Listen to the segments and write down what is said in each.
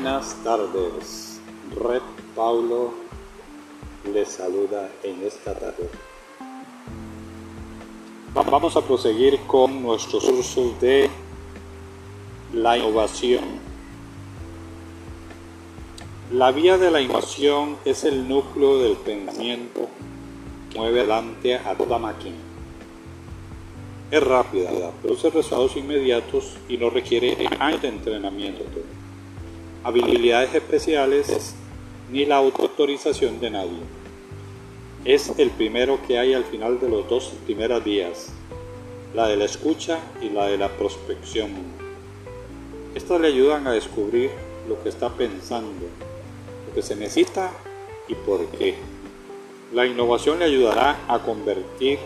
Buenas tardes. Red Paulo les saluda en esta tarde. Vamos a proseguir con nuestros cursos de la innovación. La vía de la innovación es el núcleo del pensamiento mueve adelante a toda máquina. Es rápida, produce resultados inmediatos y no requiere años de entrenamiento, habilidades especiales ni la autorización de nadie es el primero que hay al final de los dos primeros días, la de la escucha y la de la prospección. Estas le ayudan a descubrir lo que está pensando, lo que se necesita y por qué. La innovación le ayudará a convertir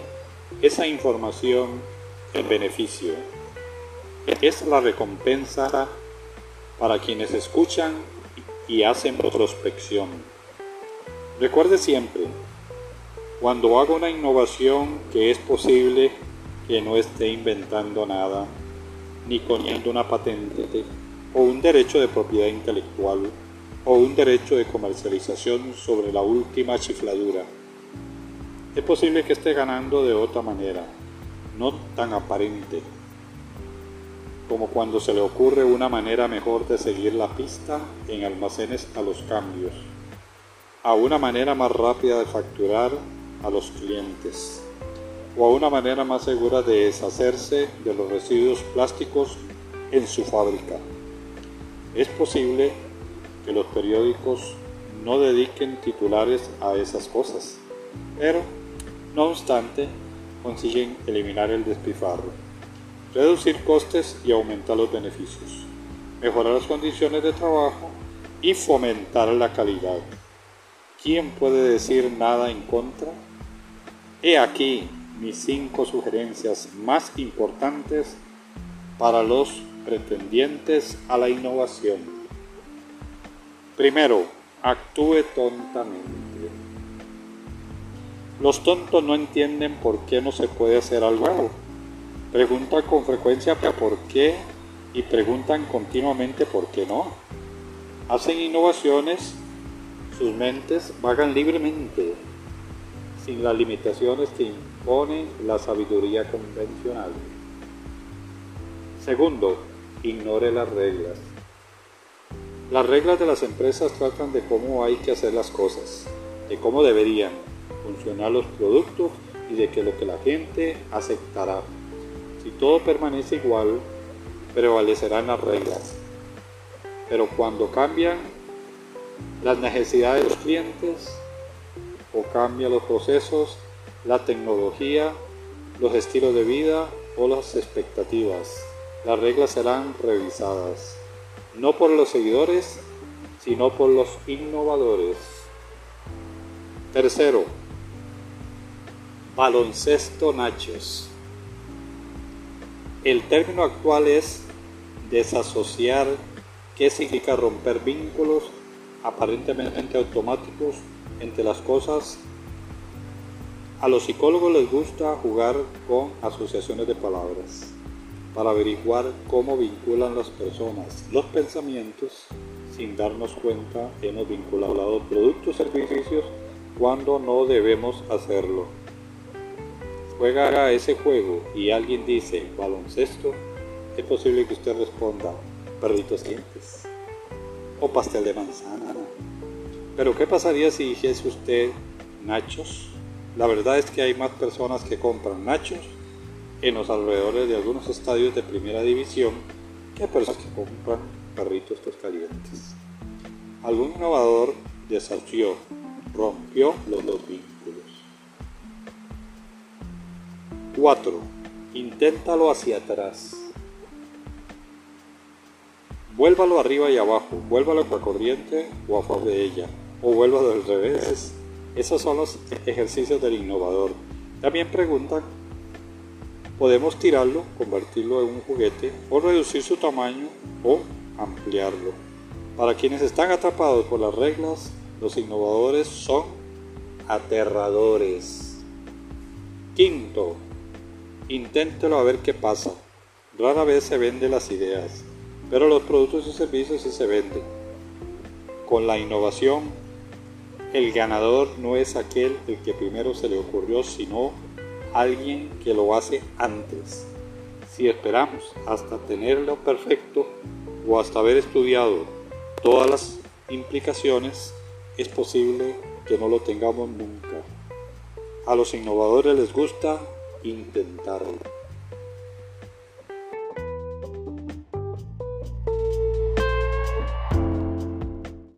esa información en beneficio. Es la recompensa para quienes escuchan y hacen prospección. Recuerde siempre, cuando hago una innovación que es posible que no esté inventando nada, ni poniendo una patente, o un derecho de propiedad intelectual, o un derecho de comercialización sobre la última chifladura. Es posible que esté ganando de otra manera, no tan aparente, como cuando se le ocurre una manera mejor de seguir la pista en almacenes a los cambios, a una manera más rápida de facturar a los clientes o a una manera más segura de deshacerse de los residuos plásticos en su fábrica. Es posible que los periódicos no dediquen titulares a esas cosas, pero, no obstante, consiguen eliminar el despifarro, reducir costes y aumentar los beneficios, mejorar las condiciones de trabajo y fomentar la calidad. ¿Quién puede decir nada en contra? He aquí mis cinco sugerencias más importantes para los pretendientes a la innovación. Primero, actúe tontamente. Los tontos no entienden por qué no se puede hacer algo. Preguntan con frecuencia por qué y preguntan continuamente por qué no. Hacen innovaciones, sus mentes vagan libremente sin las limitaciones que impone la sabiduría convencional. Segundo, ignore las reglas. Las reglas de las empresas tratan de cómo hay que hacer las cosas, de cómo deberían funcionar los productos y de que lo que la gente aceptará. Si todo permanece igual, prevalecerán las reglas. Pero cuando cambian las necesidades de los clientes, o cambia los procesos, la tecnología, los estilos de vida o las expectativas. Las reglas serán revisadas, no por los seguidores, sino por los innovadores. Tercero, baloncesto nachos. El término actual es desasociar, que significa romper vínculos aparentemente automáticos entre las cosas, a los psicólogos les gusta jugar con asociaciones de palabras para averiguar cómo vinculan las personas los pensamientos sin darnos cuenta hemos vinculado productos y servicios cuando no debemos hacerlo. Juega ese juego y alguien dice baloncesto, es posible que usted responda perritos dientes o pastel de manzana. Pero ¿qué pasaría si dijese usted nachos? La verdad es que hay más personas que compran nachos en los alrededores de algunos estadios de primera división que personas que compran perritos calientes. Algún innovador desafió, rompió los dos 4. Inténtalo hacia atrás. Vuélvalo arriba y abajo, vuélvalo a corriente o a favor de ella o vuelvo del revés. Esos son los ejercicios del innovador. También preguntan, podemos tirarlo, convertirlo en un juguete o reducir su tamaño o ampliarlo. Para quienes están atrapados por las reglas, los innovadores son aterradores. Quinto, inténtelo a ver qué pasa. Rara vez se venden las ideas, pero los productos y servicios sí se venden. Con la innovación, el ganador no es aquel el que primero se le ocurrió, sino alguien que lo hace antes. Si esperamos hasta tenerlo perfecto o hasta haber estudiado todas las implicaciones, es posible que no lo tengamos nunca. A los innovadores les gusta intentarlo.